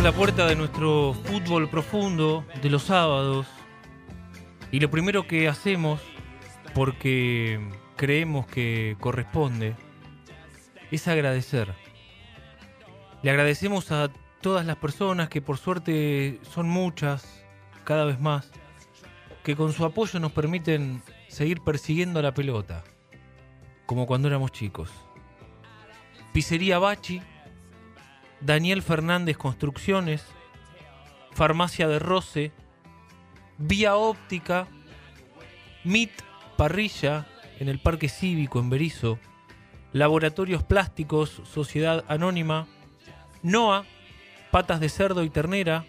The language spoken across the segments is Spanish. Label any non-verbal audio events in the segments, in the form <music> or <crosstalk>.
La puerta de nuestro fútbol profundo de los sábados y lo primero que hacemos, porque creemos que corresponde, es agradecer. Le agradecemos a todas las personas que por suerte son muchas, cada vez más, que con su apoyo nos permiten seguir persiguiendo la pelota, como cuando éramos chicos. Pizzería Bachi, Daniel Fernández Construcciones, Farmacia de Roce, Vía Óptica, MIT Parrilla en el Parque Cívico en Berizo, Laboratorios Plásticos Sociedad Anónima, NOA, Patas de Cerdo y Ternera,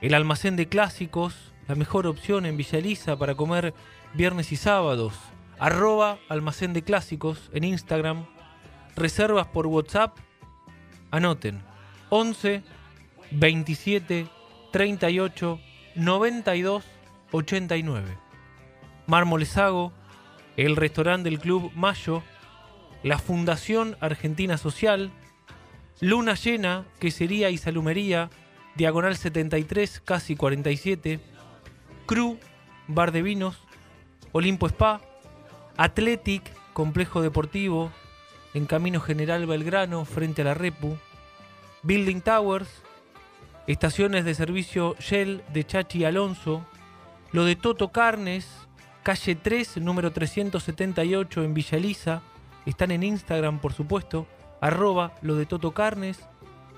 el Almacén de Clásicos, la mejor opción en Villa Elisa para comer viernes y sábados, arroba Almacén de Clásicos en Instagram, reservas por WhatsApp Anoten. 11 27 38 92 89. Mármolesago, el restaurante del Club Mayo, la Fundación Argentina Social, Luna Llena, Quesería y Salumería, Diagonal 73, casi 47, Cru, Bar de Vinos, Olimpo Spa, Athletic, Complejo Deportivo, en Camino General Belgrano, frente a la Repu, Building Towers, estaciones de servicio Shell de Chachi Alonso, lo de Toto Carnes, calle 3, número 378 en Villa Elisa, están en Instagram por supuesto, arroba lo de Toto Carnes,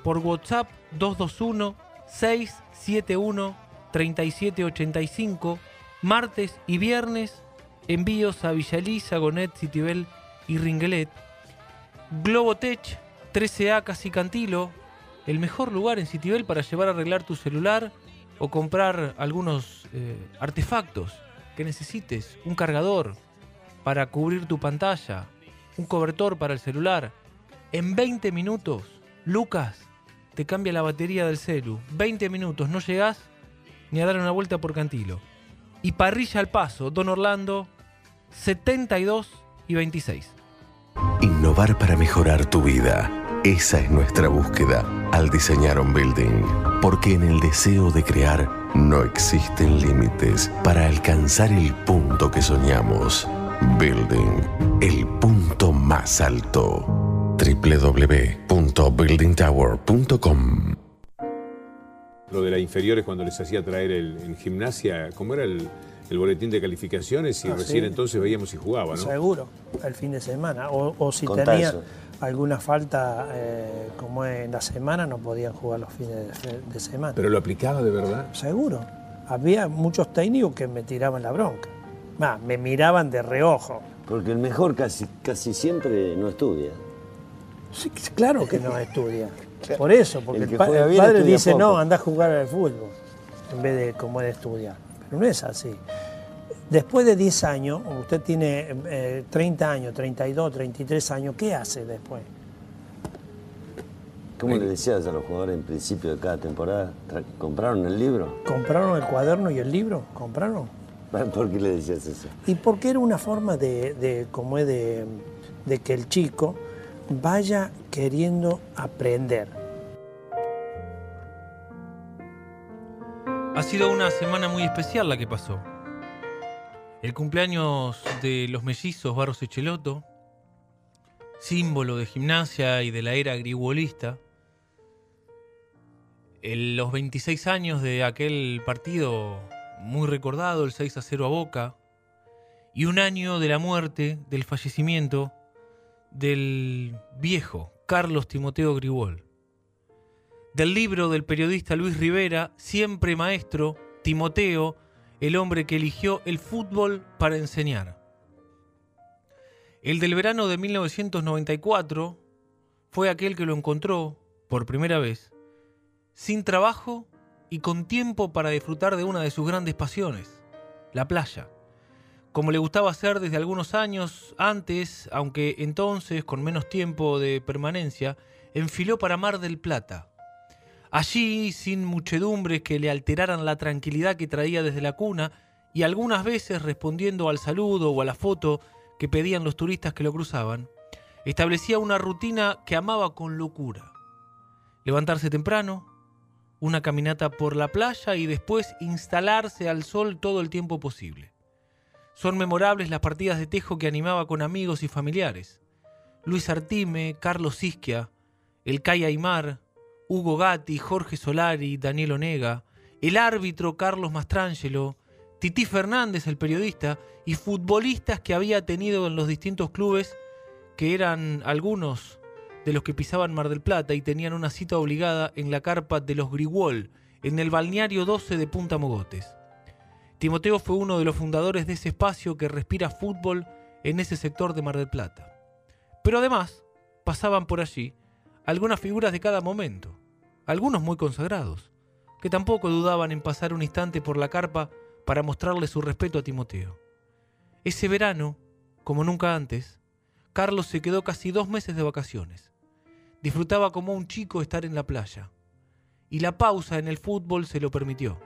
por WhatsApp 221 671 3785, martes y viernes, envíos a Villa Elisa, Gonet, Citibel y Ringelet. Globotech 13A Casi Cantilo, el mejor lugar en Citibel para llevar a arreglar tu celular o comprar algunos eh, artefactos que necesites, un cargador para cubrir tu pantalla, un cobertor para el celular. En 20 minutos, Lucas te cambia la batería del celu. 20 minutos, no llegás ni a dar una vuelta por Cantilo. Y parrilla al paso, Don Orlando, 72 y 26. Innovar para mejorar tu vida. Esa es nuestra búsqueda al diseñar un building. Porque en el deseo de crear no existen límites para alcanzar el punto que soñamos. Building, el punto más alto. www.buildingtower.com Lo de la inferiores cuando les hacía traer el, en gimnasia, ¿cómo era el, el boletín de calificaciones? Y Ah, recién sí. entonces veíamos si jugaba, ¿no? Seguro, el fin de semana. O, o si Contá tenía eso. Alguna falta eh, como en la semana, no podían jugar los fines de, semana. ¿Pero lo aplicaba de verdad? Seguro. Había muchos técnicos que me tiraban la bronca. Más, me miraban de reojo. Porque el mejor casi, casi siempre no estudia. Sí, claro que no estudia. <laughs> Por eso, porque El pa- padre estudia dice, poco". no, anda a jugar al fútbol, en vez de como de estudiar. Pero no es así. Después de 10 años, usted tiene eh, 30 años, 32, 33 años, ¿qué hace después? ¿Cómo le decías a los jugadores en principio de cada temporada? ¿Compraron el libro? ¿Compraron el cuaderno y el libro? ¿Compraron? ¿Por qué le decías eso? Y porque era una forma de, de como es de, de que el chico vaya queriendo aprender. Ha sido una semana muy especial la que pasó. El cumpleaños de los mellizos Barros Echeloto, símbolo de gimnasia y de la era griguolista. En los 26 años de aquel partido muy recordado, el 6 a 0 a Boca, y un año de la muerte, del fallecimiento del viejo Carlos Timoteo Grigol. Del libro del periodista Luis Rivera, Siempre Maestro, Timoteo, el hombre que eligió el fútbol para enseñar. El del verano de 1994 fue aquel que lo encontró, por primera vez, sin trabajo y con tiempo para disfrutar de una de sus grandes pasiones, la playa. Como le gustaba hacer desde algunos años antes, aunque entonces con menos tiempo de permanencia, enfiló para Mar del Plata, Allí, sin muchedumbres que le alteraran la tranquilidad que traía desde la cuna, y algunas veces respondiendo al saludo o a la foto que pedían los turistas que lo cruzaban, establecía una rutina que amaba con locura. Levantarse temprano, una caminata por la playa y después instalarse al sol todo el tiempo posible. Son memorables las partidas de tejo que animaba con amigos y familiares. Luis Artime, Carlos Isquia, el Cay Aymar, Hugo Gatti, Jorge Solari, Daniel Onega, el árbitro Carlos Mastrangelo, Titi Fernández, el periodista, y futbolistas que había tenido en los distintos clubes, que eran algunos de los que pisaban Mar del Plata y tenían una cita obligada en la carpa de los Griguol, en el balneario 12 de Punta Mogotes. Timoteo fue uno de los fundadores de ese espacio que respira fútbol en ese sector de Mar del Plata. Pero además, pasaban por allí algunas figuras de cada momento algunos muy consagrados, que tampoco dudaban en pasar un instante por la carpa para mostrarle su respeto a Timoteo. Ese verano, como nunca antes, Carlos se quedó casi dos meses de vacaciones. Disfrutaba como un chico estar en la playa, y la pausa en el fútbol se lo permitió.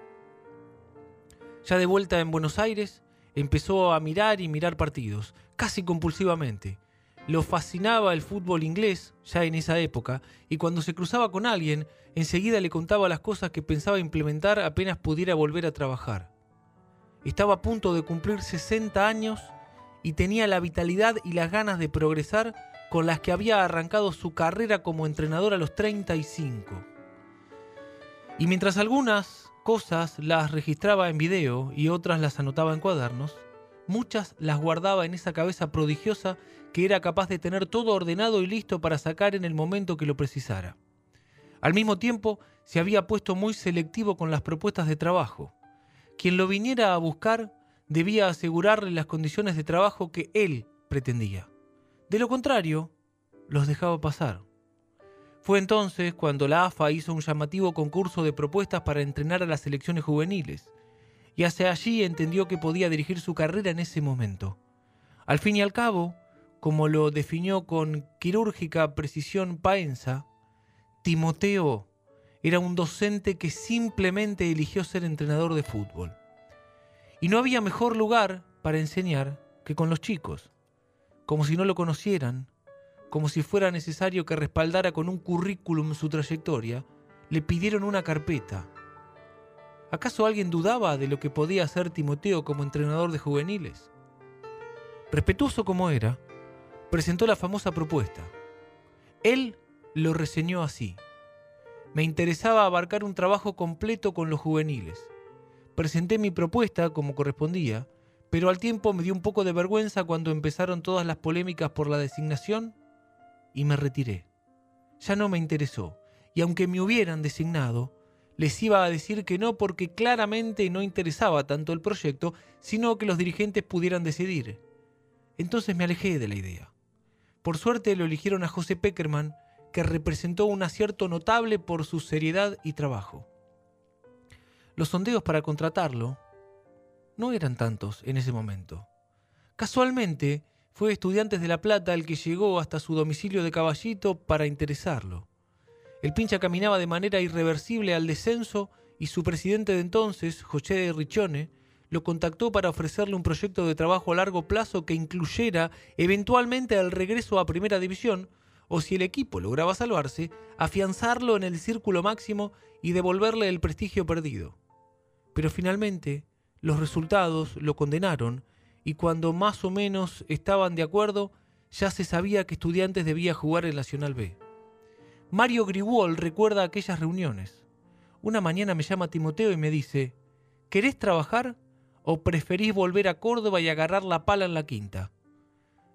Ya de vuelta en Buenos Aires, empezó a mirar y mirar partidos, casi compulsivamente, lo fascinaba el fútbol inglés ya en esa época y cuando se cruzaba con alguien, enseguida le contaba las cosas que pensaba implementar apenas pudiera volver a trabajar. Estaba a punto de cumplir 60 años y tenía la vitalidad y las ganas de progresar con las que había arrancado su carrera como entrenador a los 35. Y mientras algunas cosas las registraba en video y otras las anotaba en cuadernos, muchas las guardaba en esa cabeza prodigiosa que era capaz de tener todo ordenado y listo para sacar en el momento que lo precisara. Al mismo tiempo, se había puesto muy selectivo con las propuestas de trabajo. Quien lo viniera a buscar debía asegurarle las condiciones de trabajo que él pretendía. De lo contrario, los dejaba pasar. Fue entonces cuando la AFA hizo un llamativo concurso de propuestas para entrenar a las selecciones juveniles, y hacia allí entendió que podía dirigir su carrera en ese momento. Al fin y al cabo, como lo definió con quirúrgica precisión Paenza, Timoteo era un docente que simplemente eligió ser entrenador de fútbol. Y no había mejor lugar para enseñar que con los chicos, como si no lo conocieran, como si fuera necesario que respaldara con un currículum su trayectoria, le pidieron una carpeta. ¿Acaso alguien dudaba de lo que podía hacer Timoteo como entrenador de juveniles? Respetuoso como era, presentó la famosa propuesta. Él lo reseñó así. Me interesaba abarcar un trabajo completo con los juveniles. Presenté mi propuesta como correspondía, pero al tiempo me dio un poco de vergüenza cuando empezaron todas las polémicas por la designación y me retiré. Ya no me interesó, y aunque me hubieran designado, les iba a decir que no porque claramente no interesaba tanto el proyecto, sino que los dirigentes pudieran decidir. Entonces me alejé de la idea. Por suerte lo eligieron a José Peckerman, que representó un acierto notable por su seriedad y trabajo. Los sondeos para contratarlo no eran tantos en ese momento. Casualmente, fue Estudiantes de La Plata el que llegó hasta su domicilio de Caballito para interesarlo. El pincha caminaba de manera irreversible al descenso y su presidente de entonces, José Richone, lo contactó para ofrecerle un proyecto de trabajo a largo plazo que incluyera eventualmente el regreso a Primera División, o si el equipo lograba salvarse, afianzarlo en el círculo máximo y devolverle el prestigio perdido. Pero finalmente, los resultados lo condenaron y cuando más o menos estaban de acuerdo, ya se sabía que Estudiantes debía jugar en Nacional B. Mario Grigol recuerda aquellas reuniones. Una mañana me llama Timoteo y me dice, ¿querés trabajar o preferís volver a Córdoba y agarrar la pala en la quinta?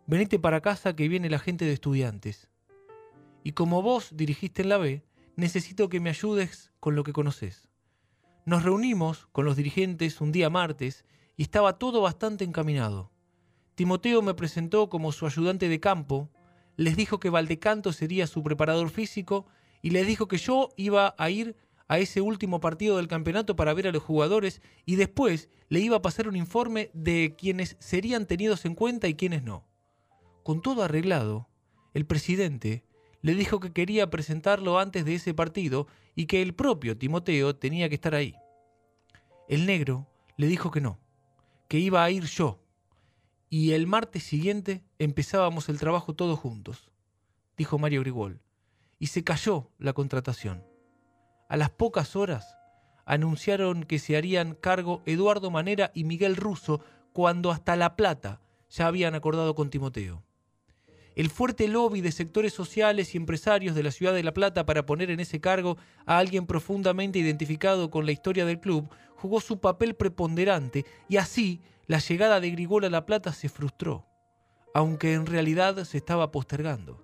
Venite para casa que viene la gente de estudiantes. Y como vos dirigiste en la B, necesito que me ayudes con lo que conoces. Nos reunimos con los dirigentes un día martes y estaba todo bastante encaminado. Timoteo me presentó como su ayudante de campo, les dijo que Valdecanto sería su preparador físico y les dijo que yo iba a ir a ese último partido del campeonato para ver a los jugadores y después le iba a pasar un informe de quienes serían tenidos en cuenta y quienes no. Con todo arreglado, el presidente le dijo que quería presentarlo antes de ese partido y que el propio Timoteo tenía que estar ahí. El negro le dijo que no, que iba a ir yo, y el martes siguiente empezábamos el trabajo todos juntos, dijo Mario Grigol, y se cayó la contratación. A las pocas horas anunciaron que se harían cargo Eduardo Manera y Miguel Russo cuando hasta La Plata ya habían acordado con Timoteo. El fuerte lobby de sectores sociales y empresarios de la ciudad de La Plata para poner en ese cargo a alguien profundamente identificado con la historia del club jugó su papel preponderante y así la llegada de Grigol a La Plata se frustró, aunque en realidad se estaba postergando.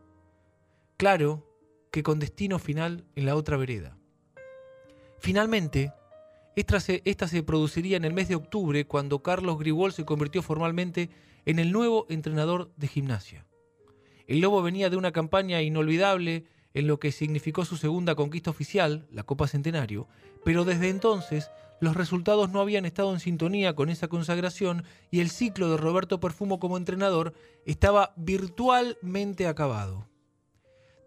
Claro que con destino final en la otra vereda. Finalmente, esta se, produciría en el mes de octubre cuando Carlos Grigol se convirtió formalmente en el nuevo entrenador de gimnasia. El Lobo venía de una campaña inolvidable en lo que significó su segunda conquista oficial, la Copa Centenario, pero desde entonces los resultados no habían estado en sintonía con esa consagración y el ciclo de Roberto Perfumo como entrenador estaba virtualmente acabado.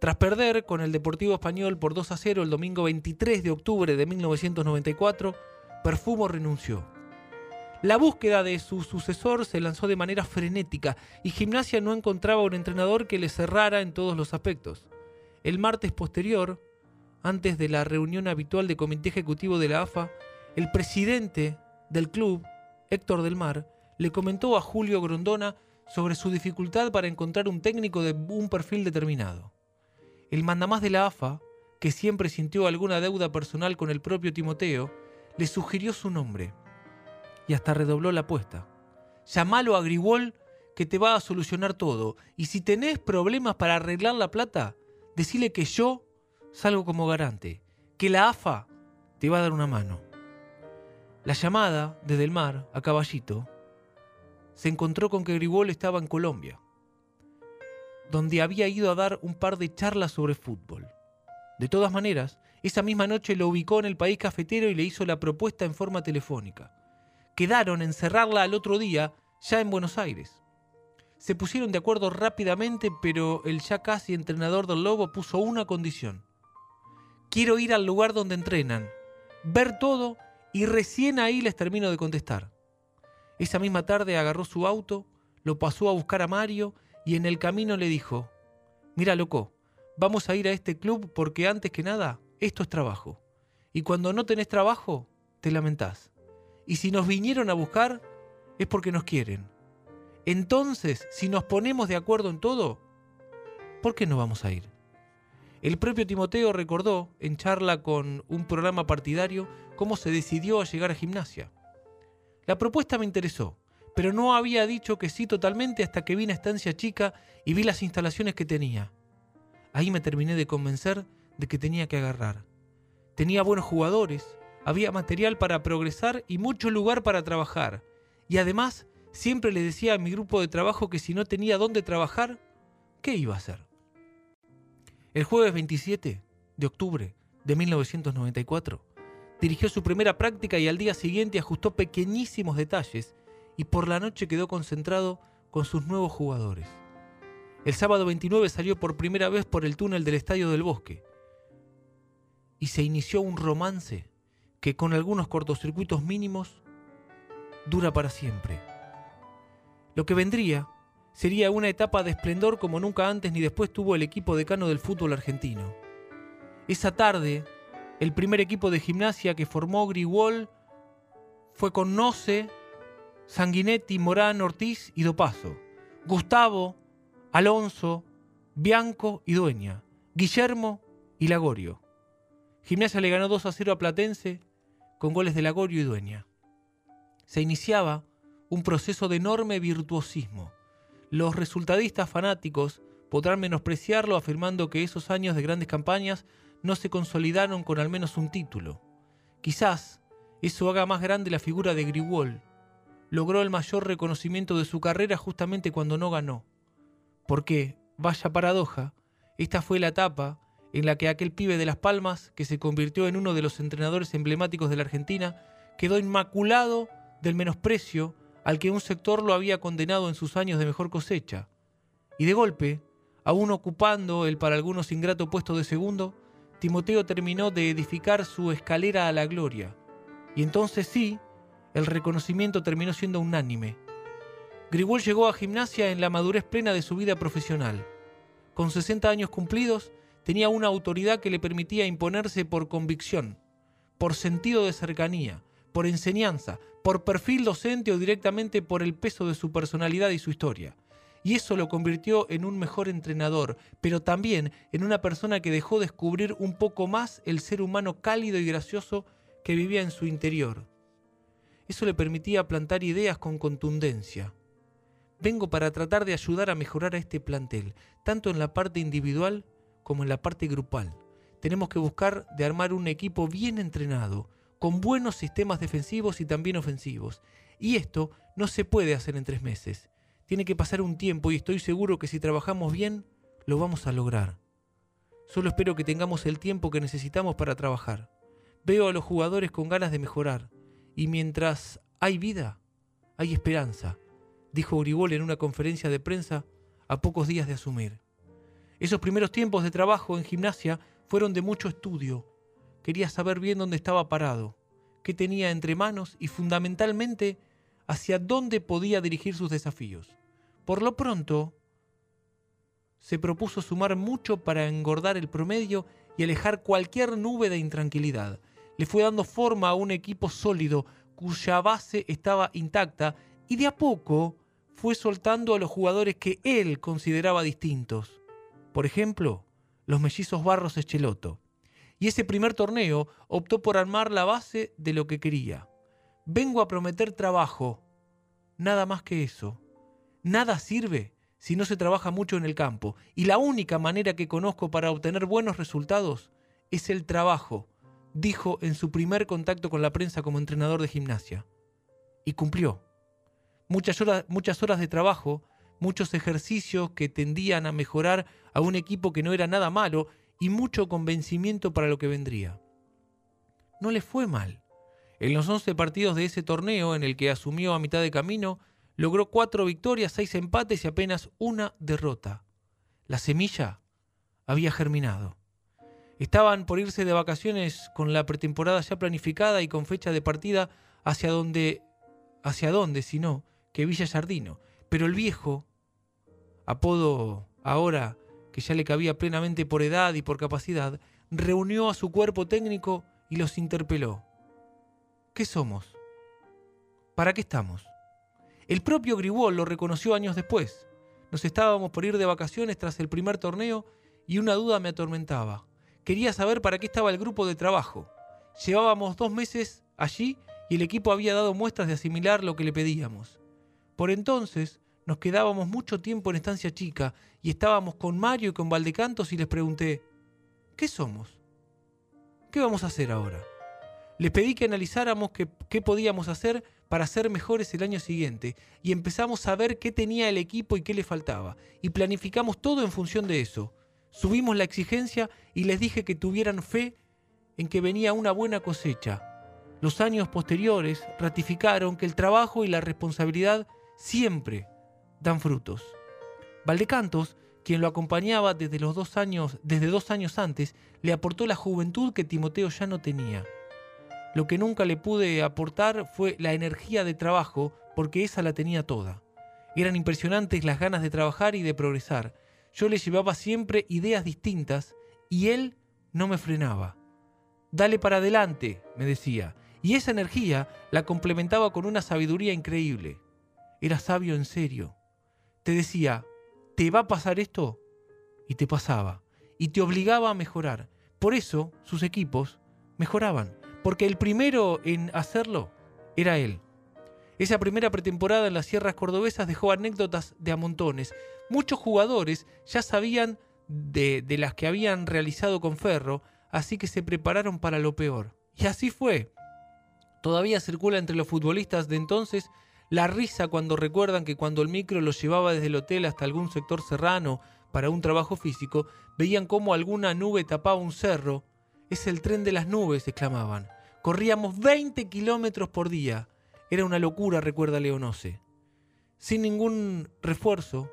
Tras perder con el Deportivo Español por 2 a 0 el domingo 23 de octubre de 1994, Perfumo renunció. La búsqueda de su sucesor se lanzó de manera frenética y Gimnasia no encontraba un entrenador que le cerrara en todos los aspectos. El martes posterior, antes de la reunión habitual de comité ejecutivo de la AFA, el presidente del club, Héctor del Mar, le comentó a Julio Grondona sobre su dificultad para encontrar un técnico de un perfil determinado. El mandamás de la AFA, que siempre sintió alguna deuda personal con el propio Timoteo, le sugirió su nombre y hasta redobló la apuesta. Llamalo a Grigol que te va a solucionar todo. Y si tenés problemas para arreglar la plata, decile que yo salgo como garante, que la AFA te va a dar una mano. La llamada desde el mar a Caballito se encontró con que Grigol estaba en Colombia, donde había ido a dar un par de charlas sobre fútbol. De todas maneras, esa misma noche lo ubicó en el país cafetero y le hizo la propuesta en forma telefónica quedaron en cerrarla al otro día, ya en Buenos Aires. Se pusieron de acuerdo rápidamente, pero el ya casi entrenador del Lobo puso una condición. Quiero ir al lugar donde entrenan, ver todo y recién ahí les termino de contestar. Esa misma tarde agarró su auto, lo pasó a buscar a Mario y en el camino le dijo, mira loco, vamos a ir a este club porque antes que nada, esto es trabajo. Y cuando no tenés trabajo, te lamentás. Y si nos vinieron a buscar, es porque nos quieren. Entonces, si nos ponemos de acuerdo en todo, ¿por qué no vamos a ir? El propio Timoteo recordó, en charla con un programa partidario, cómo se decidió a llegar a gimnasia. La propuesta me interesó, pero no había dicho que sí totalmente hasta que vi a Estancia Chica y vi las instalaciones que tenía. Ahí me terminé de convencer de que tenía que agarrar. Tenía buenos jugadores, había material para progresar y mucho lugar para trabajar. Y además, siempre le decía a mi grupo de trabajo que si no tenía dónde trabajar, ¿qué iba a hacer? El jueves 27 de octubre de 1994, dirigió su primera práctica y al día siguiente ajustó pequeñísimos detalles y por la noche quedó concentrado con sus nuevos jugadores. El sábado 29 salió por primera vez por el túnel del Estadio del Bosque y se inició un romance que con algunos cortocircuitos mínimos dura para siempre. Lo que vendría sería una etapa de esplendor como nunca antes ni después tuvo el equipo decano del fútbol argentino. Esa tarde, el primer equipo de gimnasia que formó Grigol fue con Noce, Sanguinetti, Morán, Ortiz y Dopazo, Gustavo, Alonso, Bianco y Dueña, Guillermo y Lagorio. Gimnasia le ganó 2 a 0 a Platense con goles de Lagorio y Dueña. Se iniciaba un proceso de enorme virtuosismo. Los resultadistas fanáticos podrán menospreciarlo afirmando que esos años de grandes campañas no se consolidaron con al menos un título. Quizás eso haga más grande la figura de Grigol. Logró el mayor reconocimiento de su carrera justamente cuando no ganó. Porque, vaya paradoja, esta fue la etapa en la que aquel pibe de Las Palmas, que se convirtió en uno de los entrenadores emblemáticos de la Argentina, quedó inmaculado del menosprecio al que un sector lo había condenado en sus años de mejor cosecha. Y de golpe, aún ocupando el para algunos ingrato puesto de segundo, Timoteo terminó de edificar su escalera a la gloria. Y entonces sí, el reconocimiento terminó siendo unánime. Grigol llegó a gimnasia en la madurez plena de su vida profesional. Con 60 años cumplidos, tenía una autoridad que le permitía imponerse por convicción, por sentido de cercanía, por enseñanza, por perfil docente o directamente por el peso de su personalidad y su historia. Y eso lo convirtió en un mejor entrenador, pero también en una persona que dejó descubrir un poco más el ser humano cálido y gracioso que vivía en su interior. Eso le permitía plantar ideas con contundencia. Vengo para tratar de ayudar a mejorar a este plantel, tanto en la parte individual como en la parte grupal. Tenemos que buscar de armar un equipo bien entrenado, con buenos sistemas defensivos y también ofensivos. Y esto no se puede hacer en tres meses. Tiene que pasar un tiempo y estoy seguro que si trabajamos bien, lo vamos a lograr. Solo espero que tengamos el tiempo que necesitamos para trabajar. Veo a los jugadores con ganas de mejorar. Y mientras hay vida, hay esperanza, dijo Grigol en una conferencia de prensa a pocos días de asumir. Esos primeros tiempos de trabajo en gimnasia fueron de mucho estudio, Quería saber bien dónde estaba parado, qué tenía entre manos y fundamentalmente hacia dónde podía dirigir sus desafíos. Por lo pronto, se propuso sumar mucho para engordar el promedio y alejar cualquier nube de intranquilidad. Le fue dando forma a un equipo sólido cuya base estaba intacta y de a poco fue soltando a los jugadores que él consideraba distintos. Por ejemplo, los mellizos Barros Echeloto y ese primer torneo optó por armar la base de lo que quería. Vengo a prometer trabajo, nada más que eso. Nada sirve si no se trabaja mucho en el campo, y la única manera que conozco para obtener buenos resultados es el trabajo, dijo en su primer contacto con la prensa como entrenador de gimnasia. Y cumplió. Muchas horas, muchas horas de trabajo, muchos ejercicios que tendían a mejorar a un equipo que no era nada malo y mucho convencimiento para lo que vendría. No le fue mal. En los 11 partidos de ese torneo, en el que asumió a mitad de camino, logró cuatro victorias, seis empates y apenas una derrota. La semilla había germinado. Estaban por irse de vacaciones con la pretemporada ya planificada y con fecha de partida hacia donde, hacia dónde, si no, que Villa Sardino. Pero el viejo, apodo ahora que ya le cabía plenamente por edad y por capacidad, reunió a su cuerpo técnico y los interpeló. ¿Qué somos? ¿Para qué estamos? El propio Gribol lo reconoció años después. Nos estábamos por ir de vacaciones tras el primer torneo y una duda me atormentaba. Quería saber para qué estaba el grupo de trabajo. Llevábamos dos meses allí y el equipo había dado muestras de asimilar lo que le pedíamos. Por entonces nos quedábamos mucho tiempo en estancia chica y estábamos con Mario y con Valdecantos y les pregunté, ¿qué somos? ¿Qué vamos a hacer ahora? Les pedí que analizáramos qué, podíamos hacer para ser mejores el año siguiente y empezamos a ver qué tenía el equipo y qué le faltaba. Y planificamos todo en función de eso. Subimos la exigencia y les dije que tuvieran fe en que venía una buena cosecha. Los años posteriores ratificaron que el trabajo y la responsabilidad siempre dan frutos. Valdecantos, quien lo acompañaba desde los dos años, desde dos años antes, le aportó la juventud que Timoteo ya no tenía. Lo que nunca le pude aportar fue la energía de trabajo, porque esa la tenía toda. Eran impresionantes las ganas de trabajar y de progresar. Yo le llevaba siempre ideas distintas y él no me frenaba. Dale para adelante, me decía, Y esa energía la complementaba con una sabiduría increíble. Era sabio en serio. Te decía, ¿te va a pasar esto? Y te pasaba. Y te obligaba a mejorar. Por eso sus equipos mejoraban. Porque el primero en hacerlo era él. Esa primera pretemporada en las sierras cordobesas dejó anécdotas de a montones. Muchos jugadores ya sabían de, las que habían realizado con Ferro, así que se prepararon para lo peor. Y así fue. Todavía circula entre los futbolistas de entonces la risa cuando recuerdan que cuando el micro los llevaba desde el hotel hasta algún sector serrano para un trabajo físico, veían cómo alguna nube tapaba un cerro. Es el tren de las nubes, exclamaban. Corríamos 20 kilómetros por día. Era una locura, recuerda Leonose. Sin ningún refuerzo,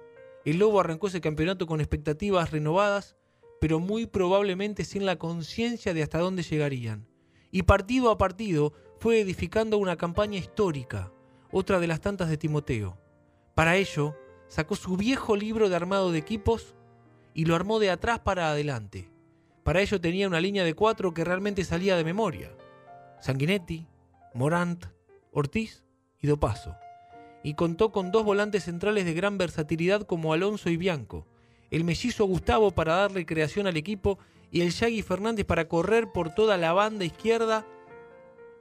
el Lobo arrancó ese campeonato con expectativas renovadas, pero muy probablemente sin la conciencia de hasta dónde llegarían. Y partido a partido fue edificando una campaña histórica, otra de las tantas de Timoteo. Para ello, sacó su viejo libro de armado de equipos y lo armó de atrás para adelante. Para ello tenía una línea de cuatro que realmente salía de memoria. Sanguinetti, Morant, Ortiz y Dopaso. Y contó con dos volantes centrales de gran versatilidad como Alonso y Bianco, el mellizo Gustavo para darle creación al equipo y el Yagui Fernández para correr por toda la banda izquierda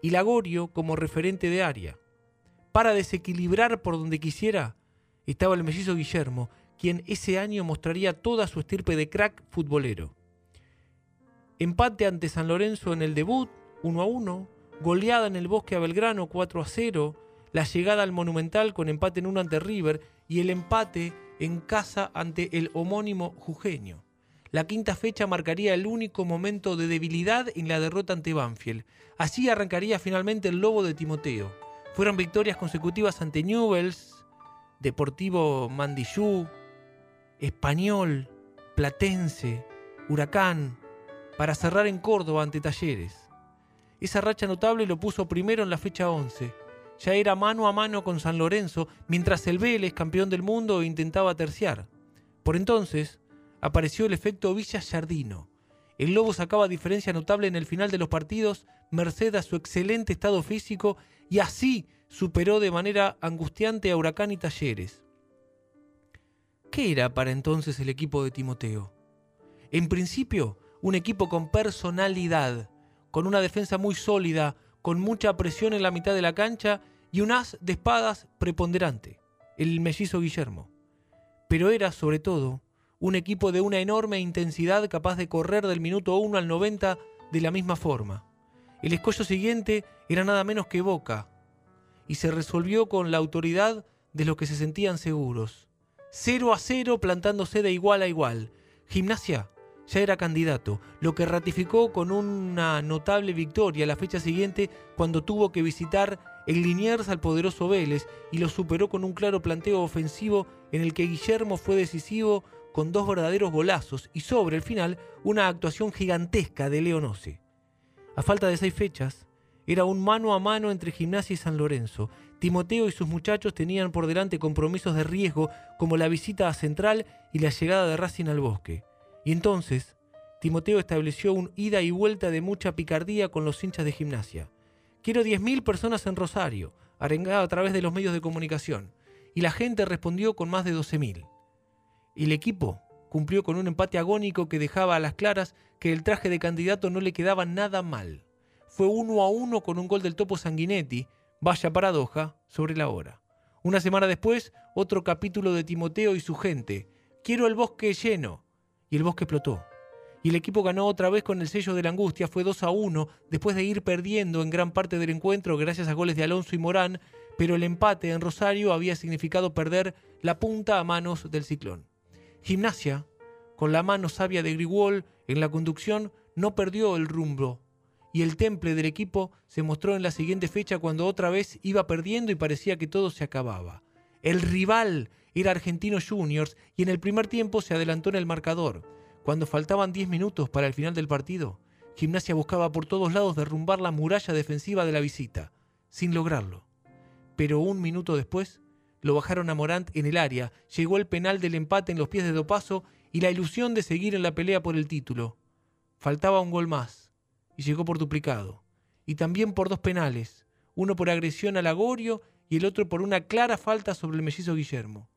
y Lagorio como referente de área. Para desequilibrar por donde quisiera estaba el mellizo Guillermo, quien ese año mostraría toda su estirpe de crack futbolero. Empate ante San Lorenzo en el debut, 1 a 1, goleada en el Bosque a Belgrano 4 a 0, la llegada al Monumental con empate en 1 ante River y el empate en casa ante el homónimo Jujeño. La quinta fecha marcaría el único momento de debilidad en la derrota ante Banfield. Así arrancaría finalmente el lobo de Timoteo. Fueron victorias consecutivas ante Newells, Deportivo Mandillú, Español, Platense, Huracán, para cerrar en Córdoba ante Talleres. Esa racha notable lo puso primero en la fecha 11. Ya era mano a mano con San Lorenzo, mientras el Vélez, campeón del mundo, intentaba terciar. Por entonces, apareció el efecto Villa Jardino. El Lobo sacaba diferencia notable en el final de los partidos, merced a su excelente estado físico, y así superó de manera angustiante a Huracán y Talleres. ¿Qué era para entonces el equipo de Timoteo? En principio, un equipo con personalidad, con una defensa muy sólida, con mucha presión en la mitad de la cancha y un as de espadas preponderante, el mellizo Guillermo. Pero era, sobre todo, un equipo de una enorme intensidad capaz de correr del minuto 1 al 90 de la misma forma. El escollo siguiente era nada menos que Boca, y se resolvió con la autoridad de los que se sentían seguros. 0 a 0 plantándose de igual a igual. Gimnasia ya era candidato, lo que ratificó con una notable victoria la fecha siguiente cuando tuvo que visitar el Liniers al poderoso Vélez y lo superó con un claro planteo ofensivo en el que Guillermo fue decisivo con dos verdaderos golazos y sobre el final una actuación gigantesca de Leonose. A falta de seis fechas, era un mano a mano entre Gimnasia y San Lorenzo. Timoteo y sus muchachos tenían por delante compromisos de riesgo como la visita a Central y la llegada de Racing al bosque. Y entonces, Timoteo estableció un ida y vuelta de mucha picardía con los hinchas de gimnasia. Quiero 10.000 personas en Rosario, arengado a través de los medios de comunicación, y la gente respondió con más de 12.000. El equipo cumplió con un empate agónico que dejaba a las claras que el traje de candidato no le quedaba nada mal. Fue uno a uno con un gol del topo Sanguinetti, vaya paradoja, sobre la hora. Una semana después, otro capítulo de Timoteo y su gente. Quiero el bosque lleno, y el bosque explotó. Y el equipo ganó otra vez con el sello de la angustia, fue 2 a 1, después de ir perdiendo en gran parte del encuentro gracias a goles de Alonso y Morán, pero el empate en Rosario había significado perder la punta a manos del ciclón. Gimnasia, con la mano sabia de Grigol en la conducción, no perdió el rumbo, y el temple del equipo se mostró en la siguiente fecha cuando otra vez iba perdiendo y parecía que todo se acababa. El rival era Argentino Juniors y en el primer tiempo se adelantó en el marcador. Cuando faltaban 10 minutos para el final del partido, Gimnasia buscaba por todos lados derrumbar la muralla defensiva de la visita, sin lograrlo. Pero un minuto después, lo bajaron a Morant en el área, llegó el penal del empate en los pies de Dopaso y la ilusión de seguir en la pelea por el título. Faltaba un gol más, y llegó por duplicado. y también por dos penales, uno por agresión al Agorio y el otro por una clara falta sobre el mellizo Guillermo.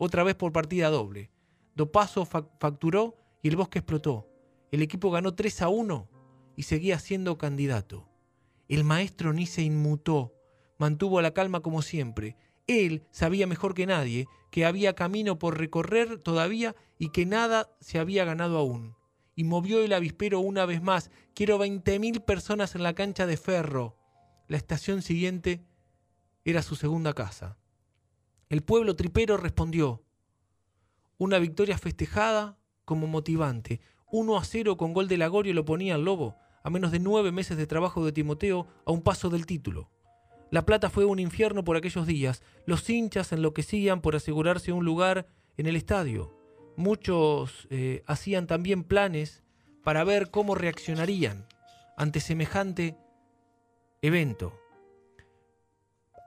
Otra vez por partida doble. Dopaso facturó y el bosque explotó. El equipo ganó 3 a 1 y seguía siendo candidato. El maestro ni se inmutó, mantuvo la calma como siempre. Él sabía mejor que nadie que había camino por recorrer todavía y que nada se había ganado aún. Y movió el avispero una vez más. Quiero 20.000 personas en la cancha de ferro. La estación siguiente era su segunda casa. El pueblo tripero respondió. Una victoria festejada como motivante. 1 a 0 con gol de Lagorio lo ponía al lobo a menos de nueve meses de trabajo de Timoteo, a un paso del título. La Plata fue un infierno por aquellos días. Los hinchas enloquecían por asegurarse un lugar en el estadio. Muchos eh, hacían también planes para ver cómo reaccionarían ante semejante evento.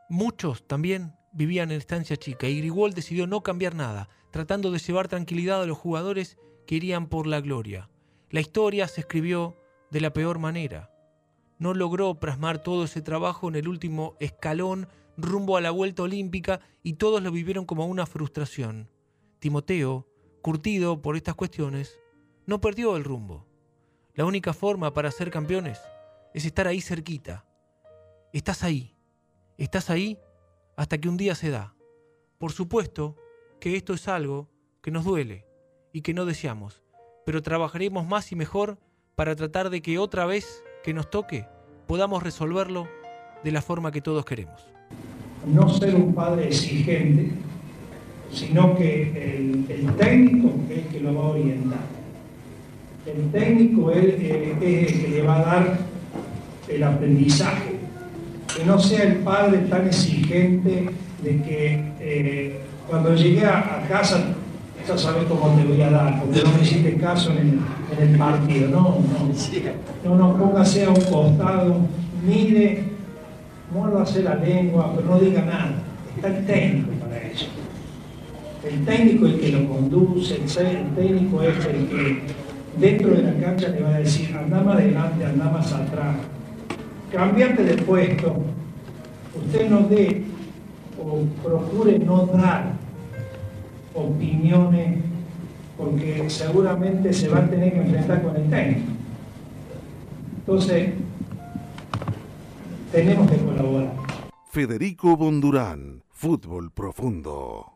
Muchos también vivían en estancia chica y Grigol decidió no cambiar nada, tratando de llevar tranquilidad a los jugadores que irían por la gloria. La historia se escribió de la peor manera. No logró plasmar todo ese trabajo en el último escalón rumbo a la vuelta olímpica y todos lo vivieron como una frustración. Timoteo, curtido por estas cuestiones, no perdió el rumbo. La única forma para ser campeones es estar ahí cerquita. Estás ahí. Estás ahí hasta que un día se da. Por supuesto que esto es algo que nos duele y que no deseamos, pero trabajaremos más y mejor para tratar de que otra vez que nos toque podamos resolverlo de la forma que todos queremos. No ser un padre exigente, sino que el, técnico es el que lo va a orientar. El técnico es, el que le va a dar el aprendizaje. Que no sea el padre tan exigente de que eh, cuando llegue a casa ya sabes cómo te voy a dar, porque no me hiciste caso en el, partido. No, no, no, no póngase a un costado, mire, muérdase la lengua, pero no diga nada. Está el técnico para eso. El técnico es el que lo conduce, el técnico es el que dentro de la cancha le va a decir, anda más adelante, anda más atrás, cambiate de puesto, usted no dé o procure no dar opiniones, porque seguramente se va a tener que enfrentar con el técnico. Entonces, tenemos que colaborar. Federico Bondurán, Fútbol Profundo.